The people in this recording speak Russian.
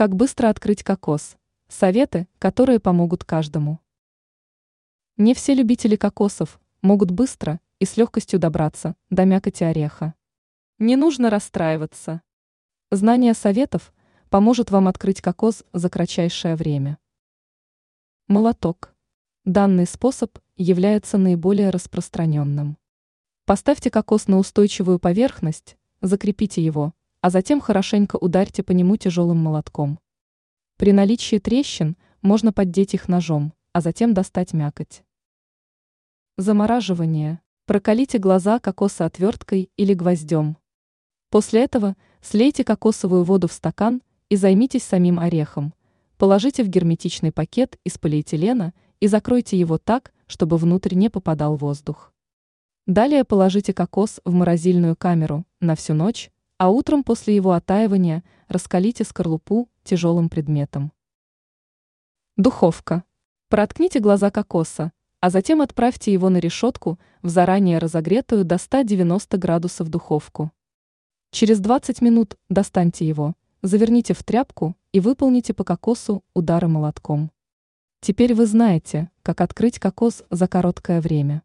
Как быстро открыть кокос? Советы, которые помогут каждому. Не все любители кокосов могут быстро и с легкостью добраться до мякоти ореха. Не нужно расстраиваться. Знание советов поможет вам открыть кокос за кратчайшее время. Молоток. Данный способ является наиболее распространенным. Поставьте кокос на устойчивую поверхность, закрепите его, а затем хорошенько ударьте по нему тяжелым молотком. При наличии трещин можно поддеть их ножом, а затем достать мякоть. Замораживание. Прокалите глаза кокоса отверткой или гвоздем. После этого слейте кокосовую воду в стакан и займитесь самим орехом. Положите в герметичный пакет из полиэтилена и закройте его так, чтобы внутрь не попадал воздух. Далее положите кокос в морозильную камеру на всю ночь, а утром после его оттаивания раскалите скорлупу тяжелым предметом. Духовка. Проткните глаза кокоса, а затем отправьте его на решетку в заранее разогретую до 190 градусов духовку. Через 20 минут достаньте его, заверните в тряпку и выполните по кокосу удары молотком. Теперь вы знаете, как открыть кокос за короткое время.